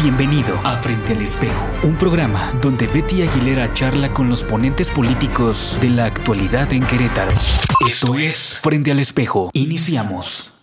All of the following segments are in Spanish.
Bienvenido a Frente al Espejo, un programa donde Betty Aguilera charla con los ponentes políticos de la actualidad en Querétaro. Esto es Frente al Espejo. Iniciamos.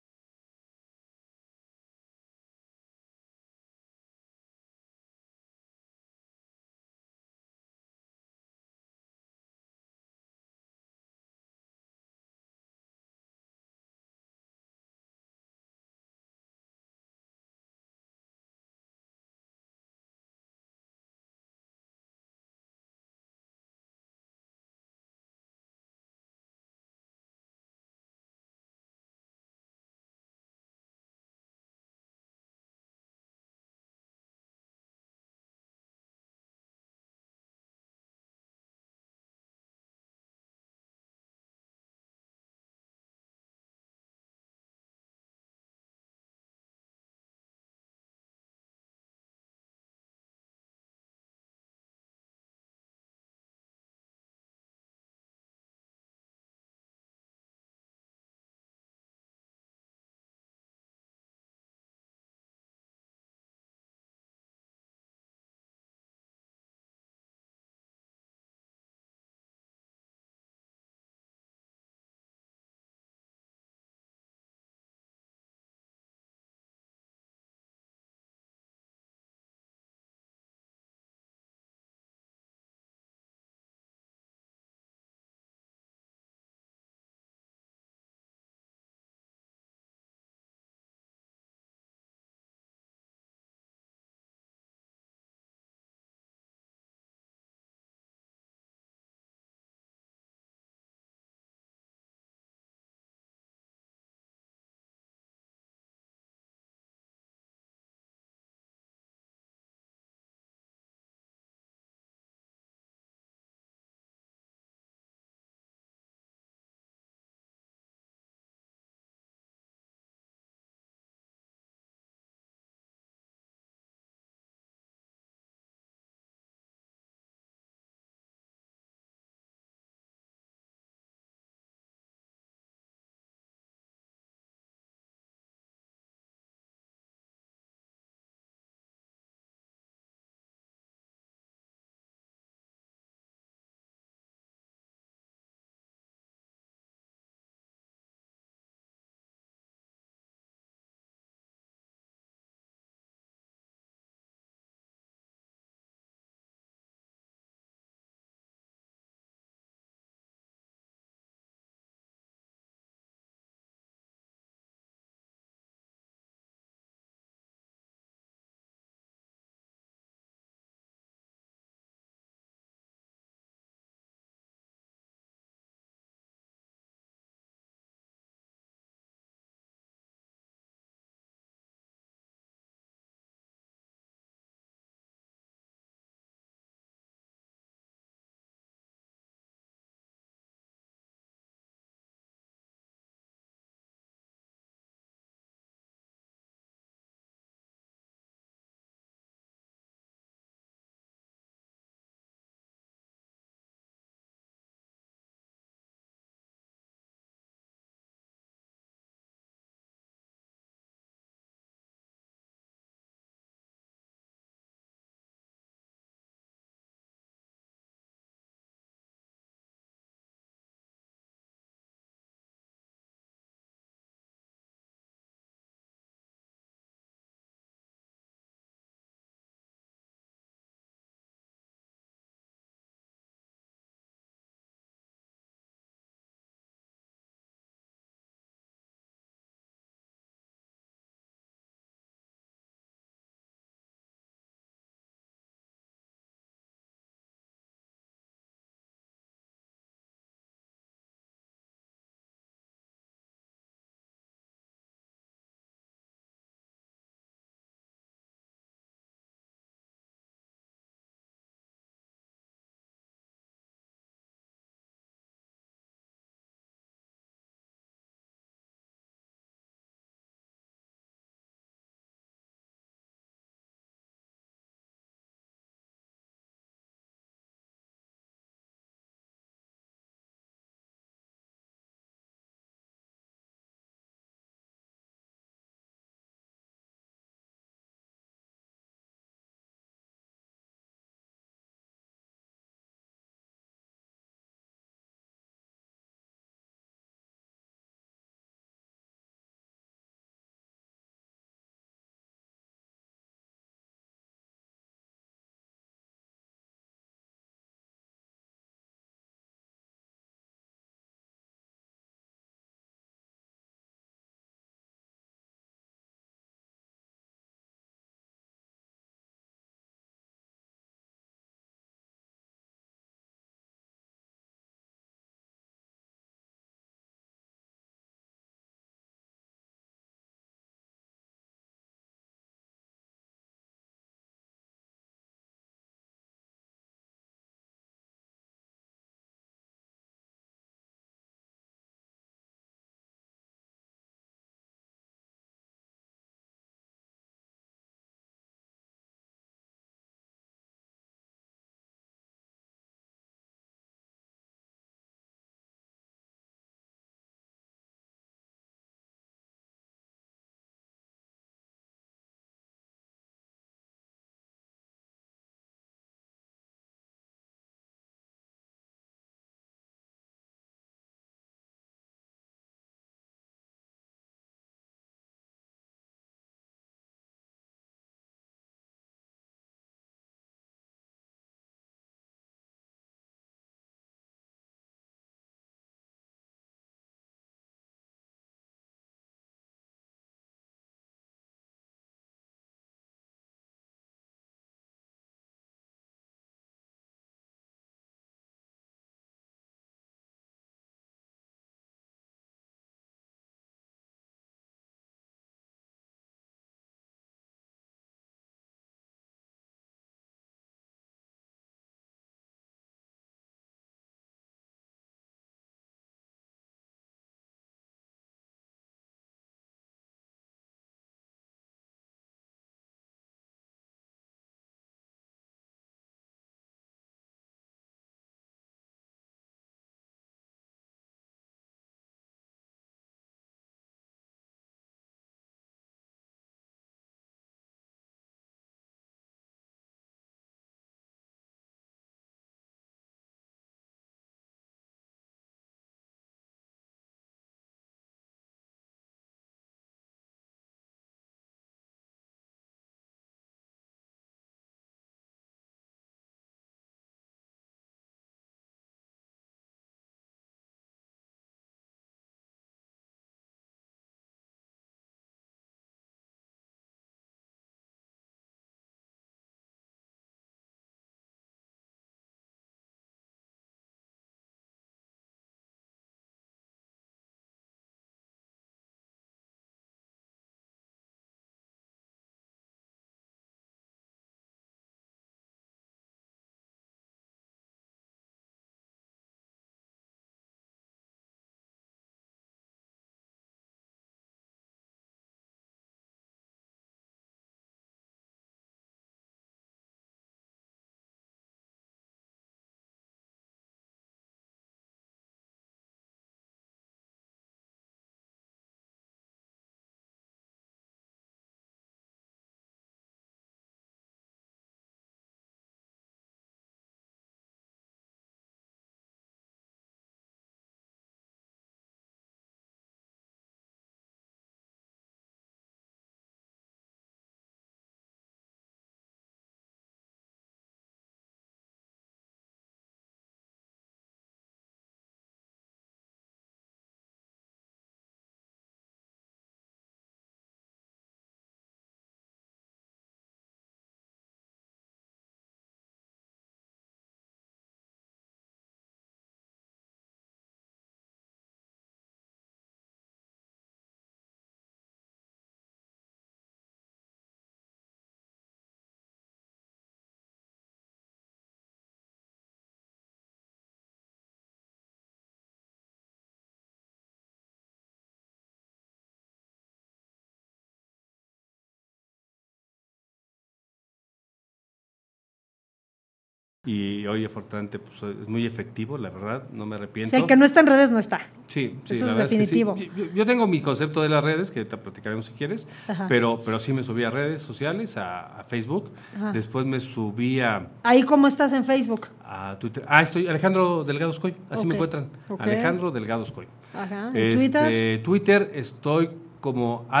Y hoy afortunadamente pues, es muy efectivo, la verdad, no me arrepiento. El que no está en redes no está. Sí, sí, Eso la es verdad que sí. definitivo. Yo, yo tengo mi concepto de las redes, que te platicaremos si quieres, Ajá. pero, pero sí me subí a redes sociales, a, a Facebook, después me subí a, Ahí cómo estás en Facebook. a Twitter. Ah, estoy Alejandro Delgado Escoy, así me encuentran. Alejandro Delgado Escoy. Ajá. ¿En Este, Twitter? Twitter estoy como Ajá.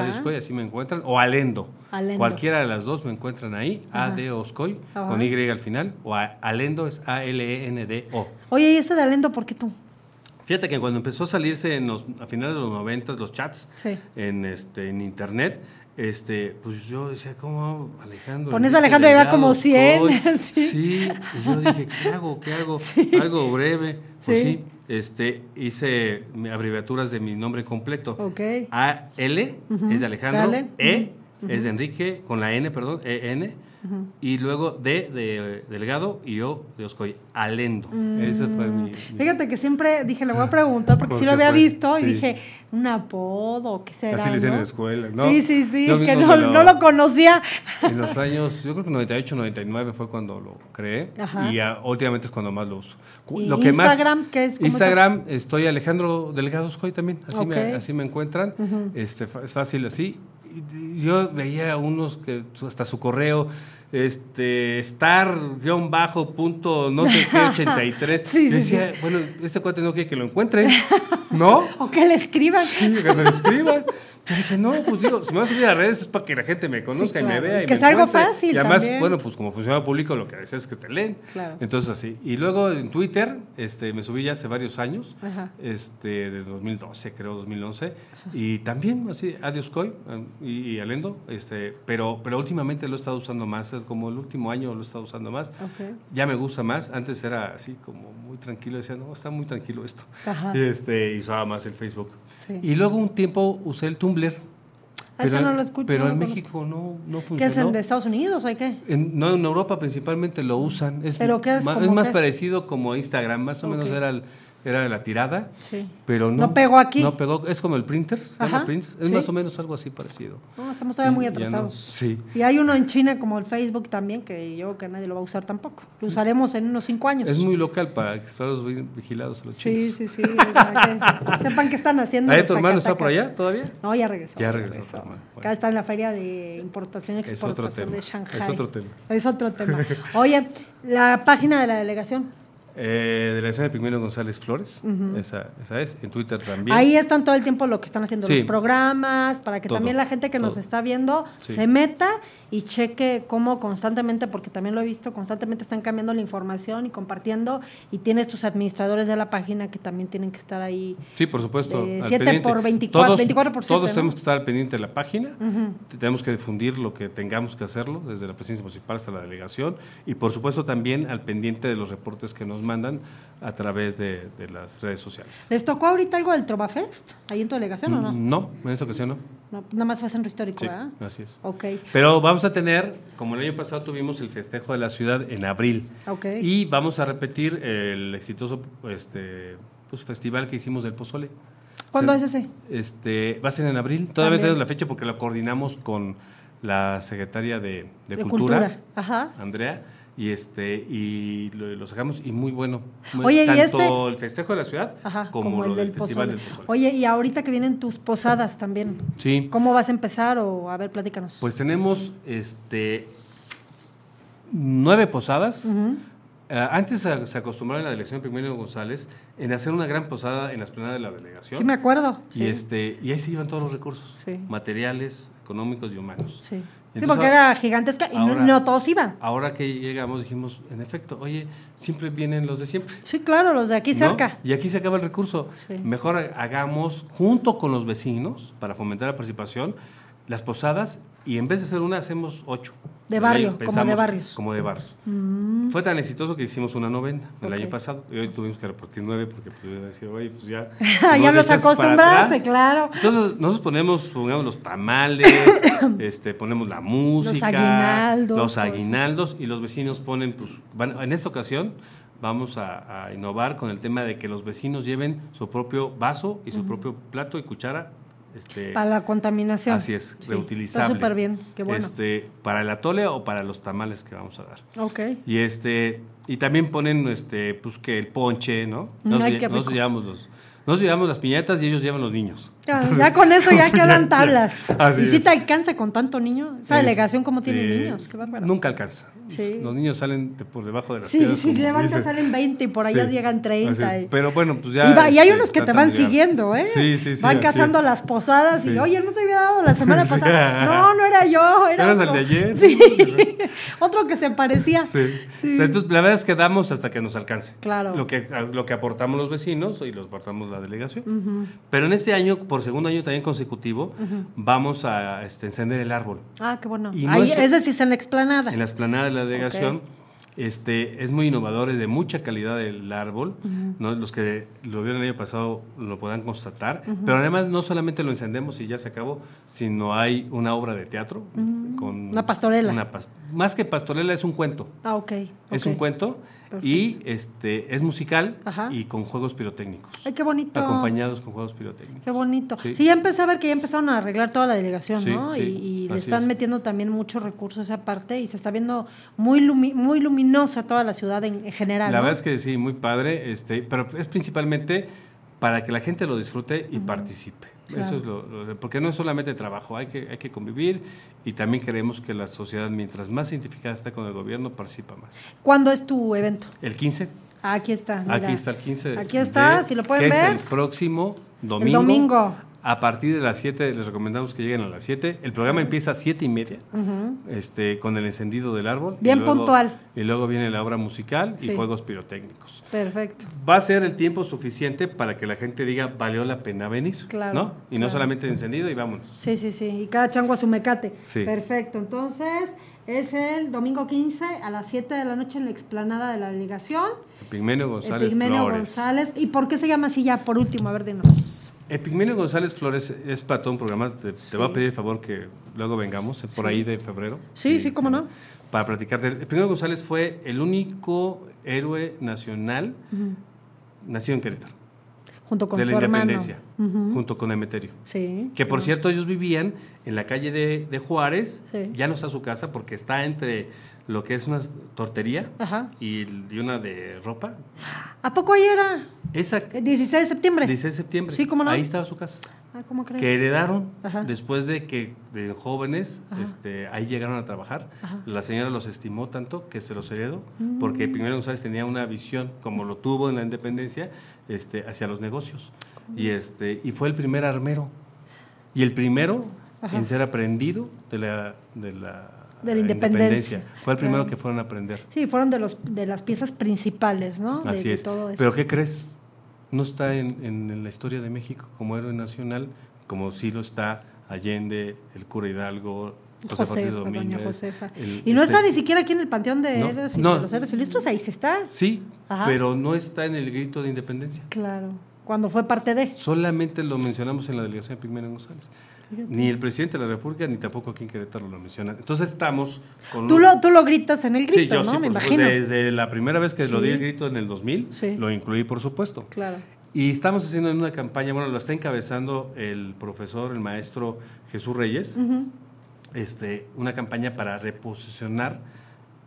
Adeoscoy, así me encuentran, o Alendo. Alendo. Cualquiera de las dos me encuentran ahí, Adeoscoy, Ajá. con Y al final, o Alendo es A-L-E-N-D-O. Oye, ¿y ese de Alendo por qué tú? Fíjate que cuando empezó a salirse en los, a finales de los 90 los chats Sí. en, este, en internet, este, pues yo decía, ¿cómo Alejandro? Pones Alejandro y va Delgado como 100, Escoy? sí. Sí, y yo dije, ¿qué hago? ¿Qué hago? Algo breve. Pues Sí. sí, este, hice abreviaturas de mi nombre completo. Ok. A L es de Alejandro, Ale. E es de Enrique, con la N, perdón, E N. Y luego D de Delgado y O de Oscoy. Alendo. Ese fue mi. mi- Fíjate que siempre dije, le voy a preguntar porque ¿Por sí lo había fue? visto y dije, un apodo, ¿qué será? Así le dicen no? en la escuela, ¿no? Sí, sí, sí, Yo que no, lo- no lo conocía. En los años, yo creo que 98, 99 fue cuando lo creé. Ajá. Y últimamente es cuando más lo uso. Cu- ¿Y lo que más- Instagram qué es? ¿Cómo Instagram, estoy Alejandro Delgado Escoy también. Así, me, así me encuentran. este, es fácil así. Yo veía unos que hasta su correo, este, star guion bajo punto no sé qué 83. Sí, Yo sí, decía, bueno, este cuate no quiere que lo encuentren, ¿no? O que le escriban. Sí, que lo escriban. Entonces dije, no, pues digo, si me vas a subir a redes es para que la gente me conozca y me vea. Y que me sea algo encuentre. fácil Y además, también. bueno, pues como funcionario público, lo que haces es que te leen. Claro. Entonces así. Y luego en Twitter, este, me subí ya hace varios años, Ajá. este, desde 2012, creo, 2011. Y también así, Adiós Coy y, y Alendo, este, pero, pero últimamente lo he estado usando más, es como el último año lo he estado usando más. Ok. Ya me gusta más. Antes era así como muy tranquilo, decía, no, está muy tranquilo esto. Ajá. Este, y usaba más el Facebook. Sí. Y luego un tiempo usé el Tumblr. Ah, ese no lo escucho, Pero no en lo México no, no ¿Qué funcionó. es de Estados Unidos o qué? En, no, en Europa principalmente lo usan. Es, ¿Pero qué es? ¿Cómo es más qué? parecido como Instagram, más o Ok. menos era, el- era la tirada. Sí. Pero no, ¿No pegó aquí? No pegó, es como el printer, se llama Ajá, Prints, es sí. más o menos algo así parecido. No, estamos todavía muy no, atrasados. sí. Y hay uno en China como el Facebook también, que yo creo que nadie lo va a usar tampoco. Lo usaremos en unos cinco años. Es muy local para que estén vigilados a los Sí, chinos. sí, sí. para que sepan qué están haciendo. ¿Ahí tu hermano está por allá todavía? No, ya regresó. Ya regresó hermano. Acá está en la feria de importación y Es otro exportación tema. de Shanghai. Es otro tema. Es otro tema. Oye, la página de la delegación. Eh, Delegación de Primero González Flores, esa, esa es, en Twitter también. Ahí están todo el tiempo lo que están haciendo Sí. los programas, para que Todo, también la gente que nos está viendo Sí. se meta y cheque cómo constantemente, porque también lo he visto, constantemente están cambiando la información y compartiendo, y tienes tus administradores de la página que también tienen que estar ahí. Sí, por supuesto. De al siete pendiente. por 24, todos, 24 por Todos siete, ¿no? tenemos que estar al pendiente de la página. Tenemos que difundir lo que tengamos que hacerlo, desde la presidencia municipal hasta la delegación. Y por supuesto también al pendiente de los reportes que nos mandan a través de, de las redes sociales. ¿Les tocó ahorita algo del Trovafest? ¿Ahí en tu delegación o no? No, en esta ocasión no. No, Nada más fue centro histórico, Sí, ¿verdad? así es. Ok. Pero vamos a tener, como el año pasado tuvimos el festejo de la ciudad en abril. Ok. Y vamos a repetir el exitoso este, pues, festival que hicimos del Pozole. ¿Cuándo Se- es ese? Este, va a ser en abril. Todavía tenemos la fecha porque lo coordinamos con la secretaria de, de De Cultura, Cultura, ajá. Andrea, y este y lo, lo sacamos y muy bueno. Muy- Oye, ¿y tanto este? el festejo de la ciudad Ajá, como, el lo del festival pozole. del pozole. Oye, y ahorita que vienen tus posadas también. Sí. ¿Cómo vas a empezar? O a ver, platícanos. Pues tenemos este nueve posadas. Eh, antes se, se acostumbraba en la delegación Primero González en hacer una gran posada en la esplanada de la delegación. sí, me acuerdo. Y, este, y ahí se iban todos los recursos, Sí. materiales, económicos y humanos. Sí. Sí, porque era gigantesca y no- ahora- no, todos iban. Ahora que llegamos dijimos, en efecto, oye, siempre vienen los de siempre. Sí, claro, los de aquí ¿no? cerca. Y aquí se acaba el recurso. Sí. Mejor hagamos junto con los vecinos para fomentar la participación las posadas y en vez de hacer una hacemos ocho. De barrio, como de barrios. Mm. Como de barrios. Fue tan exitoso que hicimos una novena el año pasado y hoy tuvimos que repartir nueve porque pudieron decir, oye, pues ya. Ya nos los acostumbraste, atrás". claro. Entonces nosotros ponemos, pongamos los tamales, este, ponemos la música, aguinaldos, los todo eso. aguinaldos y los vecinos ponen, pues, van- en esta ocasión vamos a, a innovar con el tema de que los vecinos lleven su propio vaso y su propio plato y cuchara este, Para la contaminación. Así es, Sí, reutilizable. Está súper bien, qué bueno. Este, para el atole o para los tamales que vamos a dar. ok. Y este y también ponen este pues que el ponche, ¿no? Mm, Nos, ay, qué nos rico. llevamos los nos llevamos las piñatas y ellos llevan los niños. Ya, ya con eso ya quedan tablas. Así y si te alcanza con tanto niño. Esa Es- delegación, ¿cómo tiene niños? Qué bárbaro. Nunca alcanza. Sí. Los niños salen de por debajo de las Sí, piedras. sí, como levantas, salen 20 y por allá Sí, llegan 30. así es. y- Pero bueno, pues ya. Y, va- y hay unos que te van siguiendo, ¿eh? Sí, sí, sí. Van cazando las posadas y, oye, no te había dado la semana pasada. No, no era yo, era ¿Eras el de ayer? Sí. otro que se parecía. Sí. O sea, entonces, la verdad es que damos hasta que nos alcance. Claro. Lo que, lo que aportamos los vecinos y los aportamos la delegación. Pero en este año, por segundo año también consecutivo, vamos a este, encender el árbol. Ah, qué bueno. Y no Ahí, es- es decir, en la explanada. En la esplanada de la delegación. Este, es muy innovador, es de mucha calidad el árbol. ¿no? Los que lo vieron el año pasado lo podrán constatar. Pero además no solamente lo encendemos y ya se acabó, sino hay una obra de teatro. con Una pastorela. una más que pastorela es un cuento. Ah, ok. Es un cuento y este es musical Ajá. y con juegos pirotécnicos. Ay, qué bonito. Acompañados con juegos pirotécnicos. Qué bonito. Sí. Sí. ya empecé a ver que ya empezaron a arreglar toda la delegación, Sí, ¿no? sí, y y le están es. metiendo también muchos recursos a esa parte y se está viendo muy lumi- muy luminosa toda la ciudad en, en general. La ¿no? verdad es que sí, muy padre, este, pero es principalmente para que la gente lo disfrute y participe. Claro. Eso es lo, lo- porque no es solamente trabajo, hay que, hay que convivir y también queremos que la sociedad, mientras más identificada está con el gobierno, participa más. ¿Cuándo es tu evento? El 15, Ah, aquí está. mira. aquí está el 15. de- Aquí está, si lo pueden ver. Es el próximo domingo. domingo. A partir de las 7, les recomendamos que lleguen a las 7. El programa empieza a 7 y media, este, con el encendido del árbol. y Bien luego- puntual. Y luego viene la obra musical Sí. y juegos pirotécnicos. Perfecto. Va a ser el tiempo suficiente para que la gente diga valió la pena venir, Claro, ¿no? Y no solamente encendido y vámonos. Sí, sí, sí. Y cada chango a su mecate. Sí. Perfecto. Entonces, es el domingo 15 a las 7 de la noche en la explanada de la delegación. Epigmenio González Epigmenio Flores. González. ¿Y por qué se llama así ya? Por último, a ver, dinos. Epigmenio González Flores es para todo un programa. Te, te voy a pedir el favor que luego vengamos, por ahí de febrero. Sí, sí, cómo no. Para platicarte. Epigmenio González fue el único héroe nacional nacido en Querétaro, Junto con de su la hermano. independencia, junto con Emeterio. Sí. Que por cierto, ellos vivían en la calle de, de Juárez. Sí. Ya no está su casa porque está entre lo que es una tortería Ajá. y, y una de ropa. ¿A poco ahí era? Esa, El 16 de septiembre. 16 de septiembre. Sí, cómo no. Ahí estaba su casa. Ah, ¿cómo crees? Que heredaron Ajá. después de que de jóvenes este, ahí llegaron a trabajar. La señora los estimó tanto que se los heredó, Mm. porque Primero González tenía una visión, como lo tuvo en la independencia, este, hacia los negocios. Y, este, y fue el primer armero. Y el primero en ser aprendido de la, de la, De la independencia. Fue el primero Claro. que fueron a aprender. Sí, fueron de, los, de las piezas principales, ¿no? De- Así de es. todo esto. Pero ¿qué crees? No está en, en- la historia de México como héroe nacional, como sí lo está Allende, el cura Hidalgo, José doña Domínguez. Josefa. el- y no este- está ni siquiera aquí en el panteón de No, héroes y no. de los héroes ahí sí está. Sí, Ajá. pero no está en el grito de independencia. Claro, cuando fue parte de. Solamente lo mencionamos en la delegación de Pigmeno González. Ni el presidente de la República, ni tampoco aquí en Querétaro lo mencionan. Entonces estamos con... Tú lo, tú lo gritas en el grito, sí, yo ¿no? sí, Me supuesto. imagino. Desde la primera vez que lo di el grito en el 2000, Sí. lo incluí, por supuesto. Claro. Y estamos haciendo una campaña, bueno, lo está encabezando el profesor, el maestro Jesús Reyes, este, una campaña para reposicionar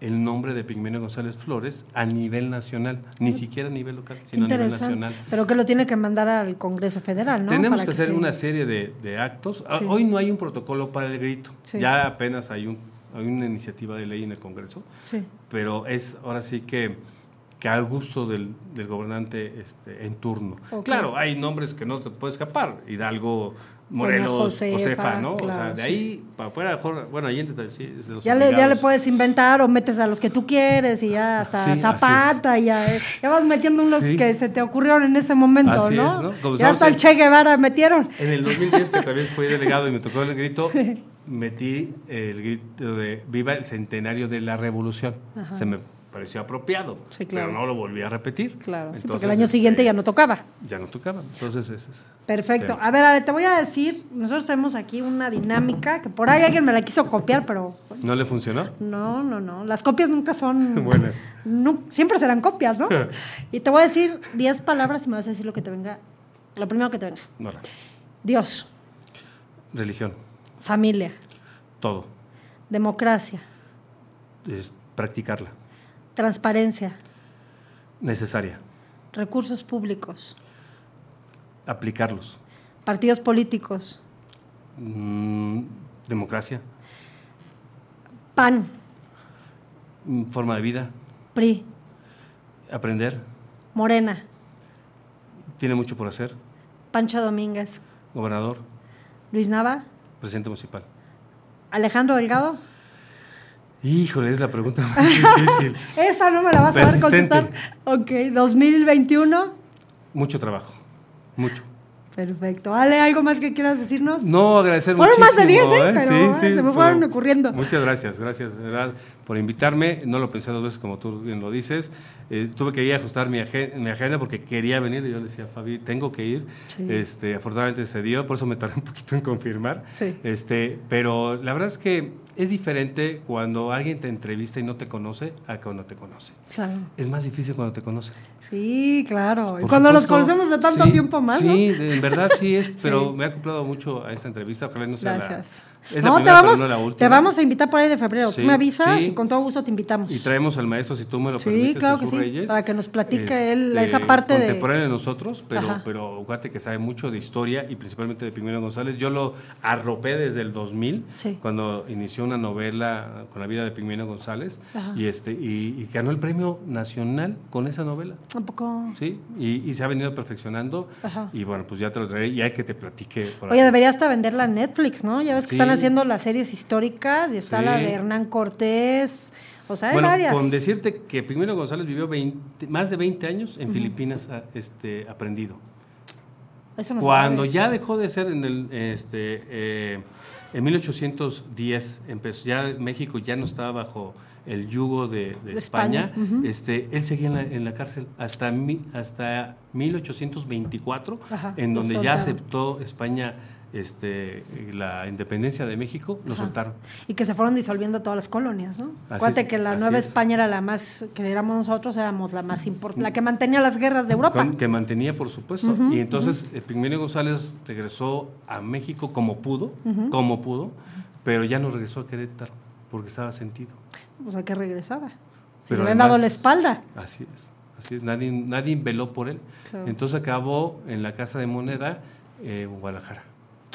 el nombre de Pigmenio González Flores a nivel nacional, ni siquiera a nivel local, sino a nivel nacional. Pero que lo tiene que mandar al Congreso Federal, ¿no? Tenemos Para que hacer se- una serie de, de actos. Ah, Sí. Hoy no hay un protocolo para el grito, Sí. ya apenas hay, un, hay una iniciativa de ley en el Congreso, Sí. pero es ahora sí que, que al gusto del, del gobernante este, en turno. Claro, hay nombres que no te puede escapar, Hidalgo, Morelos, Josefa, Josefa, ¿no? o sea, de sí, ahí para afuera, bueno, Allende tal- sí, los Ya le, ya le obligados. puedes inventar o metes a los que tú quieres y ya hasta Sí, Zapata y ya, ya vas metiendo unos que se te ocurrieron en ese momento, Así ¿no? es, ¿no? Como ya hasta el Che Guevara metieron. En el 2010, que también fui delegado y me tocó el grito, metí el grito de Viva el centenario de la revolución. Se me pareció apropiado, Sí, claro. pero no lo volví a repetir. Claro, sí, porque Entonces, el año siguiente este, ya no tocaba. Ya no tocaba. Entonces, ese es. Perfecto. tema. A ver, Ale, te voy a decir, nosotros tenemos aquí una dinámica que por ahí alguien me la quiso copiar, pero ¿No le funcionó? no, no, no. Las copias nunca son... Buenas. nu- siempre serán copias, ¿no? y te voy a decir 10 palabras y me vas a decir lo que te venga, lo primero que te venga. Dios, Religión, familia, todo. democracia, Es practicarla. Transparencia, Necesaria. recursos públicos, Aplicarlos. partidos políticos, Mm, democracia. PAN, Mm, Forma de vida. PRI, Aprender. Morena, Tiene mucho por hacer. Pancho Domínguez, Gobernador. Luis Nava, Presidente municipal. Alejandro Delgado. Híjole, es la pregunta más difícil. Esa no me la vas a Persistente. contestar. Ok, 2021. Mucho trabajo. Mucho. Perfecto. Ale, ¿algo más que quieras decirnos? No, agradecer Fueron más de muchísimo, 10, ¿eh? Pero, eh, se me fueron ocurriendo. Muchas gracias, gracias, de verdad, por invitarme. No lo pensé dos veces como tú bien lo dices. Eh, tuve que ir a ajustar mi, agen- mi agenda porque quería venir y yo le decía, Fabi, tengo que ir. Sí. Este, afortunadamente se dio, por eso me tardé un poquito en confirmar. Sí. Este, pero la verdad es que es diferente cuando alguien te entrevista y no te conoce a cuando te conoce. Claro. Es más difícil cuando te conoce. Sí, claro. Por cuando nos supuesto. conocemos de tanto Sí, tiempo más, ¿no? Sí, de- en verdad sí es, pero Sí. me ha acoplado mucho a esta entrevista. Ojalá no sea Gracias. la. Es no, te vamos, no la última. te vamos a invitar por ahí de febrero. Sí, Tú me avisas sí. y con todo gusto te invitamos. Y traemos al maestro, si tú me lo Sí, permites, claro Jesús que sí, Reyes, para que nos platique este, él esa parte de- Contemporáneo de nosotros, pero, Ajá. pero que sabe mucho de historia y principalmente de Pigmeno González. Yo lo arropé desde el 2000, Sí. cuando inició una novela con la vida de Pigmeno González Ajá. y, este, y, y ganó el premio nacional con esa novela. Un poco. Sí, y, y se ha venido perfeccionando. Ajá. Y bueno, pues ya te lo traeré y hay que te platique. por Oye, ahí. debería hasta venderla en Netflix, ¿no? Ya ves que están haciendo las series históricas y está Sí. la de Hernán Cortés. O sea, hay Bueno, varias. con decirte que Pigmeno González vivió 20 más de 20 años en Filipinas a- este, aprendido. Eso no se Cuando ya dejó de ser en el este eh, en 1810 empezó ya México ya no estaba bajo el yugo de, España, este él seguía en la, en la cárcel hasta mi- hasta 1824 Ajá, en donde ya aceptó España este la independencia de México lo Ajá. soltaron Y que se fueron disolviendo todas las colonias, ¿no? Así Acuérdate es, que la Nueva es. España era la más, que éramos nosotros, éramos la más importante, la que mantenía las guerras de Europa. Con- que mantenía, por supuesto. y entonces uh Pigmenio González regresó a México como pudo, como pudo, pero ya no regresó a Querétaro porque estaba sentido. O sea, que regresaba. Pero le habían dado la espalda. Así es, así es. Nadie, nadie veló por él. Claro. Entonces acabó en la Casa de Moneda, eh, Guadalajara.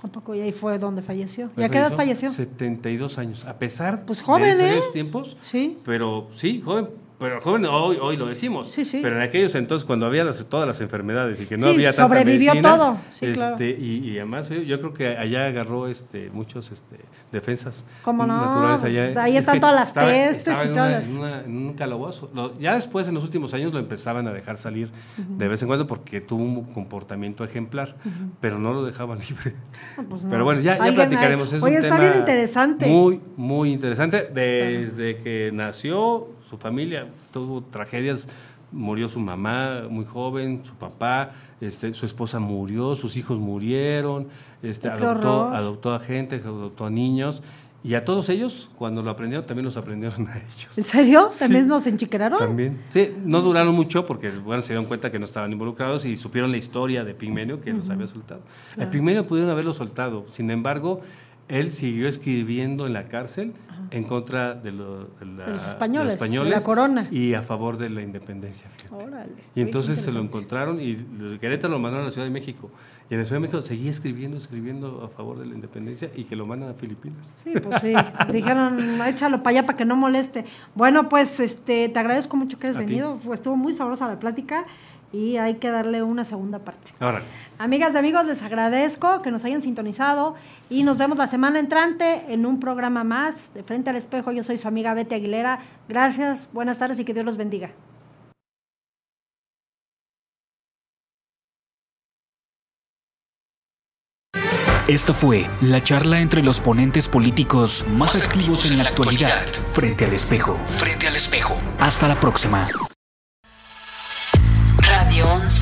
Un poco, y ahí fue donde falleció. ¿Y a qué edad falleció? 72 años. A pesar Pues joven, de ¿eh? esos tiempos, Sí. pero sí, joven. Pero joven, hoy, hoy lo decimos. Sí, sí. Pero en aquellos entonces, cuando había las- todas las enfermedades y que no Sí, había tanta sobrevivió medicina, todo. Sí, este, claro. y, y además yo, yo creo que allá agarró este, muchos este, defensas ¿Cómo no? naturales allá. Ahí Es están todas las estaba- pestes estaba y todas en una- en un calabozo. Lo- ya después, en los últimos años, lo empezaban a dejar salir de vez en cuando porque tuvo un comportamiento ejemplar, pero no lo dejaban libre. No, pues no. Pero bueno, ya, ya platicaremos. ahí- Es Oye, un está tema bien interesante. Muy, muy interesante. Desde que nació, su familia tuvo tragedias. Murió su mamá muy joven, su papá, este, su esposa murió, sus hijos murieron, este, adoptó, adoptó a gente, adoptó a niños. Y a todos ellos, cuando lo aprendieron, también los aprendieron a ellos. ¿En serio? Sí. ¿También nos enchiqueraron? También. Sí, no duraron mucho porque, bueno, se dieron cuenta que no estaban involucrados y supieron la historia de Pigmenio que los había soltado. A Pigmenio pudieron haberlo soltado, sin embargo, él siguió escribiendo en la cárcel en contra de, lo- de la- De los españoles, de de la corona. y a favor de la independencia. Órale. Y entonces se lo encontraron y desde Querétaro lo mandaron a la Ciudad de México. Y en la Ciudad de México seguía escribiendo, escribiendo a favor de la independencia y que lo mandan a Filipinas. Sí, pues sí. Dijeron, échalo para allá para que no moleste. Bueno, pues este, te agradezco mucho que hayas A ti. venido. Pues, Estuvo muy sabrosa la plática y hay que darle una segunda parte. Ahora, Amigas y amigos, les agradezco que nos hayan sintonizado y nos vemos la semana entrante en un programa más de Frente al Espejo. Yo soy su amiga Betty Aguilera. Gracias, buenas tardes y que Dios los bendiga. Esto fue la charla entre los ponentes políticos más activos en la actualidad, frente al espejo. Frente al espejo. Hasta la próxima.